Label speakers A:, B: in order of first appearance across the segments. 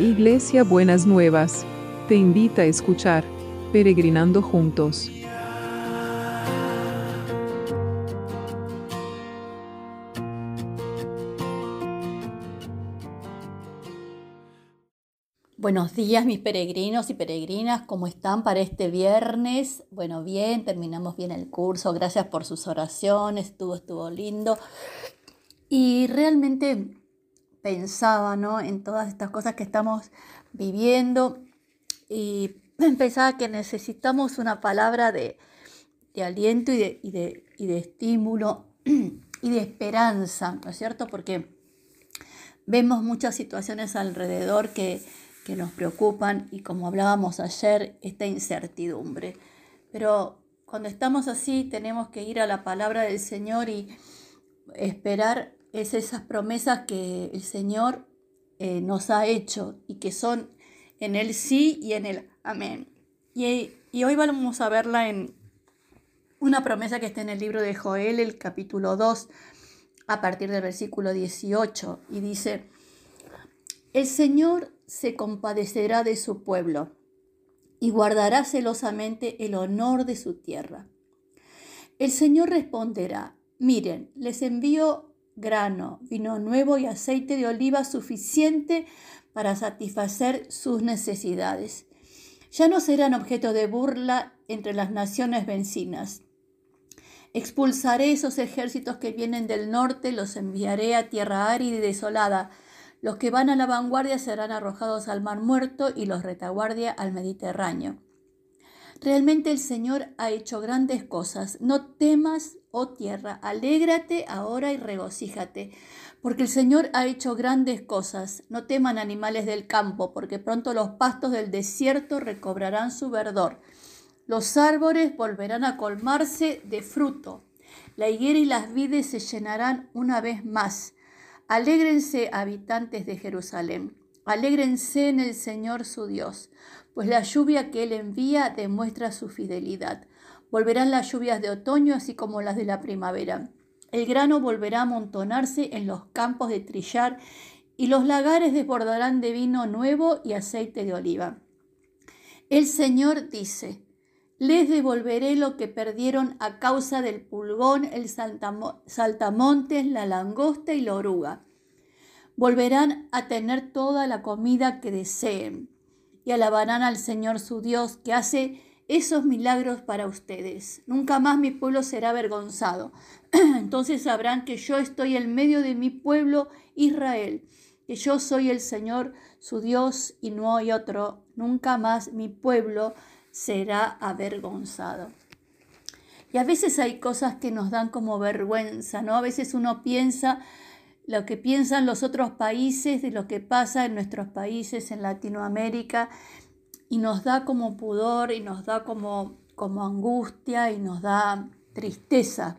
A: Iglesia Buenas Nuevas, te invita a escuchar Peregrinando Juntos.
B: Buenos días mis peregrinos y peregrinas, ¿cómo están para este viernes? Bueno, bien, terminamos bien el curso, gracias por sus oraciones, estuvo, estuvo lindo. Y realmente pensaba ¿no? en todas estas cosas que estamos viviendo y pensaba que necesitamos una palabra de, aliento y de, y, de, y de, estímulo y de esperanza, ¿no es cierto? Porque vemos muchas situaciones alrededor que, que nos preocupan y como hablábamos ayer, esta incertidumbre. Pero cuando estamos así tenemos que ir a la palabra del Señor y esperar es esas promesas que el Señor eh, nos ha hecho y que son en el sí y en el amén. Y, y, hoy vamos a verla en una promesa que está en el libro de Joel, el capítulo 2, a partir del versículo 18, y dice, el Señor se compadecerá de su pueblo y guardará celosamente el honor de su tierra. El Señor responderá, miren, les envío grano, vino nuevo y aceite de oliva suficiente para satisfacer sus necesidades. Ya no serán objeto de burla entre las naciones vencinas. Expulsaré esos ejércitos que vienen del norte, los enviaré a tierra árida y desolada. Los que van a la vanguardia serán arrojados al mar muerto y los retaguardia al Mediterráneo. Realmente el Señor ha hecho grandes cosas. No temas, oh tierra, alégrate ahora y regocíjate, porque el Señor ha hecho grandes cosas. No teman animales del campo, porque pronto los pastos del desierto recobrarán su verdor. Los árboles volverán a colmarse de fruto. La higuera y las vides se llenarán una vez más. Alégrense, habitantes de Jerusalén. Alégrense en el Señor su Dios pues la lluvia que Él envía demuestra su fidelidad. Volverán las lluvias de otoño así como las de la primavera. El grano volverá a amontonarse en los campos de trillar y los lagares desbordarán de vino nuevo y aceite de oliva. El Señor dice, les devolveré lo que perdieron a causa del pulgón, el saltamontes, la langosta y la oruga. Volverán a tener toda la comida que deseen alabarán al Señor su Dios que hace esos milagros para ustedes. Nunca más mi pueblo será avergonzado. Entonces sabrán que yo estoy en medio de mi pueblo Israel, que yo soy el Señor su Dios y no hay otro. Nunca más mi pueblo será avergonzado. Y a veces hay cosas que nos dan como vergüenza, ¿no? A veces uno piensa lo que piensan los otros países de lo que pasa en nuestros países en Latinoamérica y nos da como pudor y nos da como, como angustia y nos da tristeza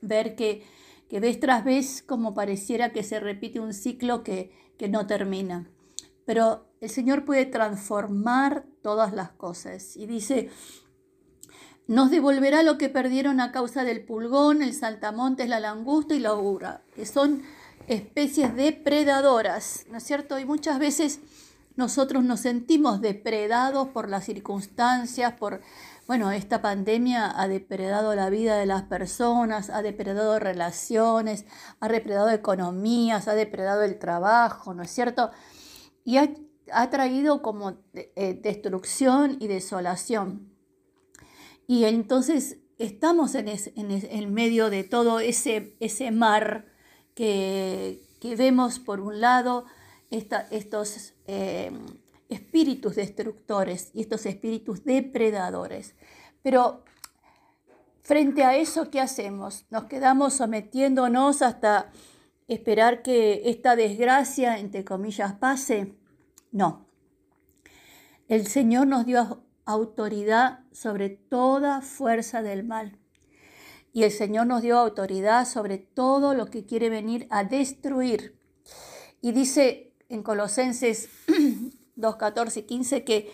B: ver que, que vez tras vez como pareciera que se repite un ciclo que, que no termina. Pero el Señor puede transformar todas las cosas y dice, nos devolverá lo que perdieron a causa del pulgón, el saltamontes, la langusta y la ura, que son especies depredadoras, ¿no es cierto? Y muchas veces nosotros nos sentimos depredados por las circunstancias, por, bueno, esta pandemia ha depredado la vida de las personas, ha depredado relaciones, ha depredado economías, ha depredado el trabajo, ¿no es cierto? Y ha, traído como eh, destrucción y desolación. Y entonces estamos en, en, medio de todo ese, ese mar que, vemos por un lado estos eh, espíritus destructores y estos espíritus depredadores. Pero frente a eso, ¿qué hacemos? ¿Nos quedamos sometiéndonos hasta esperar que esta desgracia, entre comillas, pase? No. El Señor nos dio autoridad sobre toda fuerza del mal. Y el Señor nos dio autoridad sobre todo lo que quiere venir a destruir. Y dice en Colosenses 2, 14 y 15 que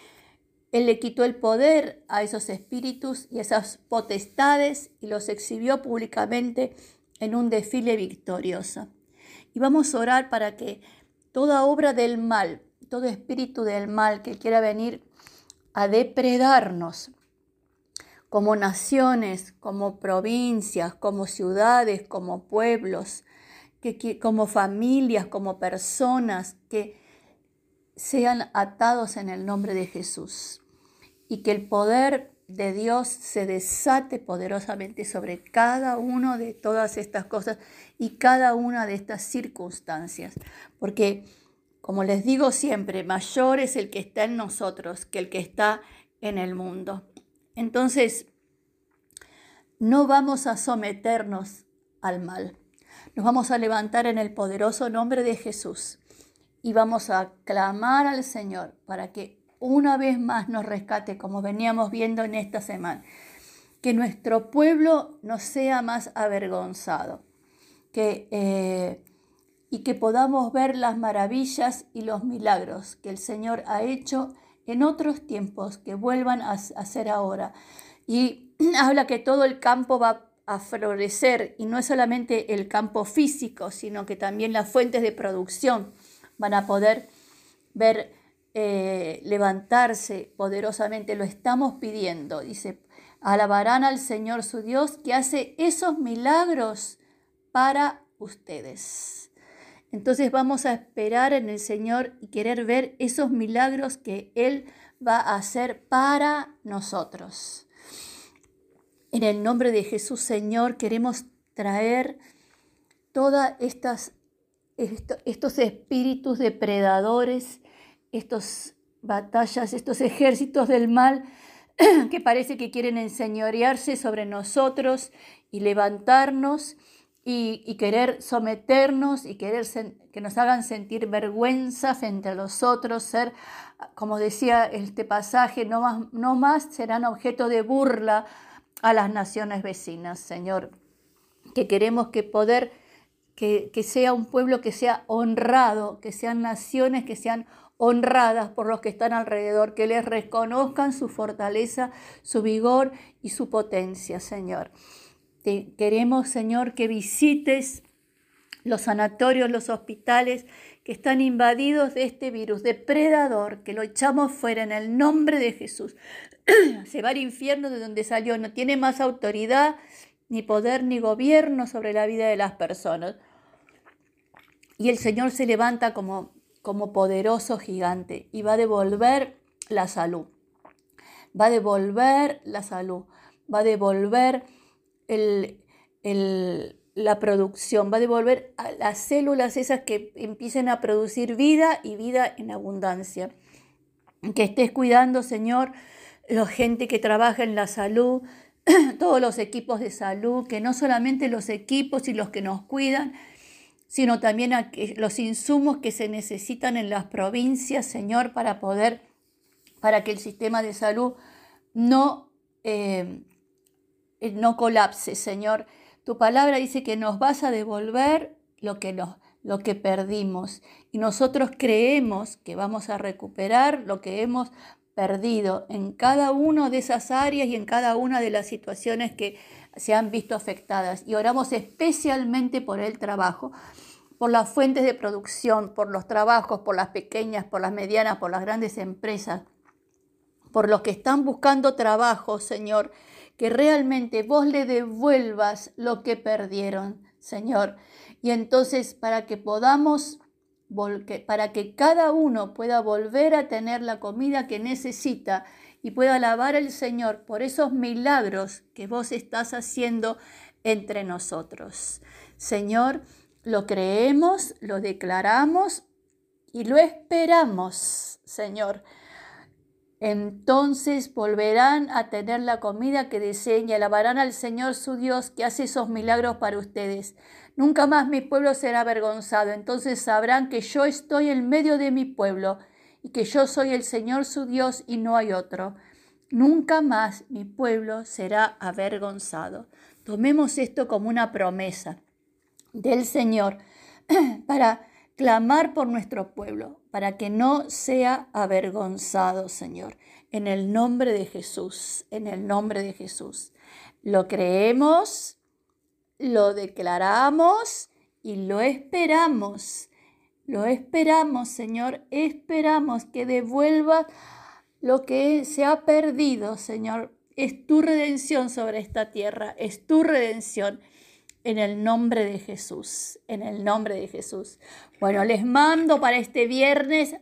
B: Él le quitó el poder a esos espíritus y esas potestades y los exhibió públicamente en un desfile victorioso. Y vamos a orar para que toda obra del mal todo espíritu del mal que quiera venir a depredarnos como naciones, como provincias, como ciudades, como pueblos, que, como familias, como personas, que sean atados en el nombre de Jesús y que el poder de Dios se desate poderosamente sobre cada uno de todas estas cosas y cada una de estas circunstancias. Porque, como les digo siempre, mayor es el que está en nosotros que el que está en el mundo. Entonces, no vamos a someternos al mal. Nos vamos a levantar en el poderoso nombre de Jesús y vamos a clamar al Señor para que una vez más nos rescate, como veníamos viendo en esta semana. Que nuestro pueblo no sea más avergonzado. Que, eh, y que podamos ver las maravillas y los milagros que el Señor ha hecho en otros tiempos, que vuelvan a hacer ahora. Y habla que todo el campo va a florecer y no es solamente el campo físico, sino que también las fuentes de producción van a poder ver eh, levantarse poderosamente. Lo estamos pidiendo. Dice, alabarán al Señor su Dios que hace esos milagros para ustedes. Entonces vamos a esperar en el Señor y querer ver esos milagros que Él va a hacer para nosotros. En el nombre de Jesús, Señor, queremos traer todas estas estos espíritus depredadores, estas batallas, estos ejércitos del mal que parece que quieren enseñorearse sobre nosotros y levantarnos y, querer someternos y querer que nos hagan sentir vergüenza frente a los otros, ser, como decía este pasaje, no más, no más serán objeto de burla a las naciones vecinas, Señor, que queremos que poder que, sea un pueblo que sea honrado, que sean naciones que sean honradas por los que están alrededor, que les reconozcan su fortaleza, su vigor y su potencia, Señor. Queremos, Señor, que visites los sanatorios, los hospitales que están invadidos de este virus depredador, que lo echamos fuera en el nombre de Jesús. Se va al infierno de donde salió, no tiene más autoridad, ni poder, ni gobierno sobre la vida de las personas y el Señor se levanta como, como poderoso gigante y va a devolver la salud. Va a devolver la salud, va a devolver la producción, va a devolver a las células esas que empiecen a producir vida y vida en abundancia. Que estés cuidando, Señor, la gente que trabaja en la salud, todos los equipos de salud, que no solamente los equipos y los que nos cuidan, sino también los insumos que se necesitan en las provincias, Señor, para poder, para que el sistema de salud no, eh, no colapse, Señor. Tu palabra dice que nos vas a devolver lo que, nos, lo que perdimos y nosotros creemos que vamos a recuperar lo que hemos perdido en cada una de esas áreas y en cada una de las situaciones que se han visto afectadas. Y oramos especialmente por el trabajo, por las fuentes de producción, por los trabajos, por las pequeñas, por las medianas, por las grandes empresas, por los que están buscando trabajo, Señor, que realmente vos le devuelvas lo que perdieron, Señor. Y entonces para que podamos para que cada uno pueda volver a tener la comida que necesita y pueda alabar al Señor por esos milagros que vos estás haciendo entre nosotros. Señor, lo creemos, lo declaramos y lo esperamos, Señor. Entonces volverán a tener la comida que deseen y alabarán al Señor su Dios que hace esos milagros para ustedes. Nunca más mi pueblo será avergonzado. Entonces sabrán que yo estoy en medio de mi pueblo y que yo soy el Señor su Dios y no hay otro. Nunca más mi pueblo será avergonzado. Tomemos esto como una promesa del Señor para clamar por nuestro pueblo, para que no sea avergonzado, Señor. En el nombre de Jesús, en el nombre de Jesús. Lo creemos, lo declaramos y lo esperamos Lo esperamos, Señor, esperamos que devuelvas lo que se ha perdido, Señor. Es tu redención sobre esta tierra, es tu redención en el nombre de Jesús, en el nombre de Jesús. Bueno, les mando para este viernes,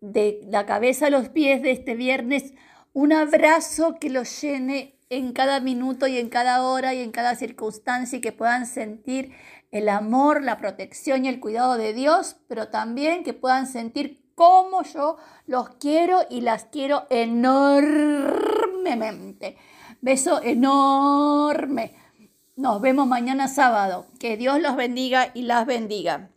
B: de la cabeza a los pies de este viernes, un abrazo que los llene en cada minuto y en cada hora y en cada circunstancia y que puedan sentir el amor, la protección y el cuidado de Dios, pero también que puedan sentir cómo yo los quiero y las quiero enormemente. Beso enorme. Nos vemos mañana sábado. Que Dios los bendiga y las bendiga.